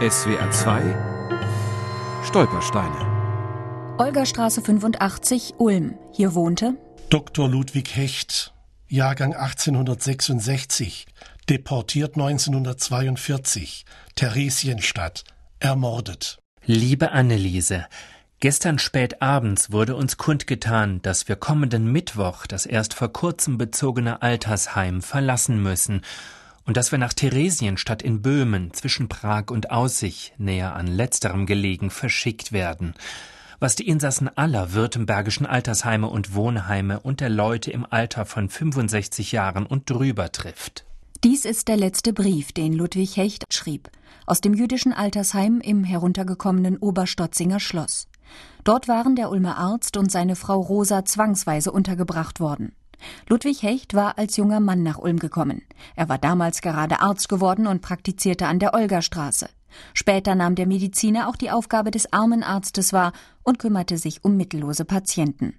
SWR 2 Stolpersteine Olgastraße 85, Ulm. Hier wohnte Dr. Ludwig Hecht, Jahrgang 1866, deportiert 1942, Theresienstadt, ermordet. Liebe Anneliese, Gestern spät abends wurde uns kundgetan, dass wir kommenden Mittwoch das erst vor kurzem bezogene Altersheim verlassen müssen und dass wir nach Theresienstadt in Böhmen zwischen Prag und Aussich, näher an letzterem gelegen, verschickt werden, was die Insassen aller württembergischen Altersheime und Wohnheime und der Leute im Alter von 65 Jahren und drüber trifft. Dies ist der letzte Brief, den Ludwig Hecht schrieb, aus dem jüdischen Altersheim im heruntergekommenen Oberstotzinger Schloss. Dort waren der Ulmer Arzt und seine Frau Rosa zwangsweise untergebracht worden. Ludwig Hecht war als junger Mann nach Ulm gekommen. Er war damals gerade Arzt geworden und praktizierte an der Olgastraße. Später nahm der Mediziner auch die Aufgabe des Armenarztes wahr und kümmerte sich um mittellose Patienten.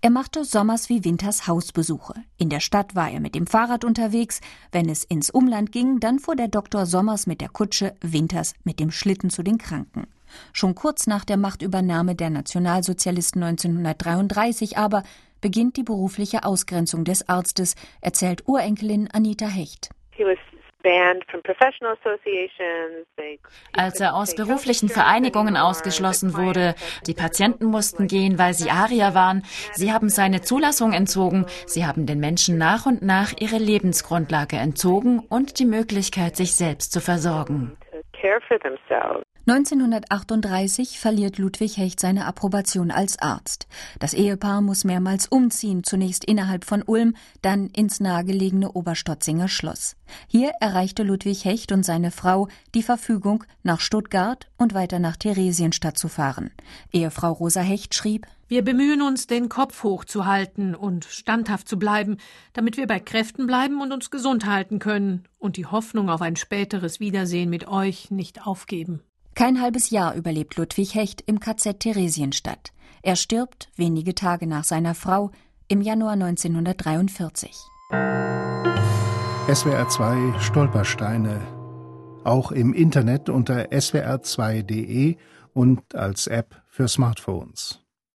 Er machte sommers wie winters Hausbesuche. In der Stadt war er mit dem Fahrrad unterwegs. Wenn es ins Umland ging, dann fuhr der Doktor sommers mit der Kutsche, winters mit dem Schlitten zu den Kranken. Schon kurz nach der Machtübernahme der Nationalsozialisten 1933 aber beginnt die berufliche Ausgrenzung des Arztes, erzählt Urenkelin Anita Hecht. Als er aus beruflichen Vereinigungen ausgeschlossen wurde, die Patienten mussten gehen, weil sie Arier waren, sie haben seine Zulassung entzogen, sie haben den Menschen nach und nach ihre Lebensgrundlage entzogen und die Möglichkeit, sich selbst zu versorgen. 1938 verliert Ludwig Hecht seine Approbation als Arzt. Das Ehepaar muss mehrmals umziehen, zunächst innerhalb von Ulm, dann ins nahegelegene Oberstotzinger Schloss. Hier erreichte Ludwig Hecht und seine Frau die Verfügung, nach Stuttgart und weiter nach Theresienstadt zu fahren. Ehefrau Rosa Hecht schrieb Wir bemühen uns, den Kopf hochzuhalten und standhaft zu bleiben, damit wir bei Kräften bleiben und uns gesund halten können und die Hoffnung auf ein späteres Wiedersehen mit euch nicht aufgeben. Kein halbes Jahr überlebt Ludwig Hecht im KZ Theresienstadt. Er stirbt wenige Tage nach seiner Frau im Januar 1943. SWR 2 Stolpersteine. Auch im Internet unter swr2.de und als App für Smartphones.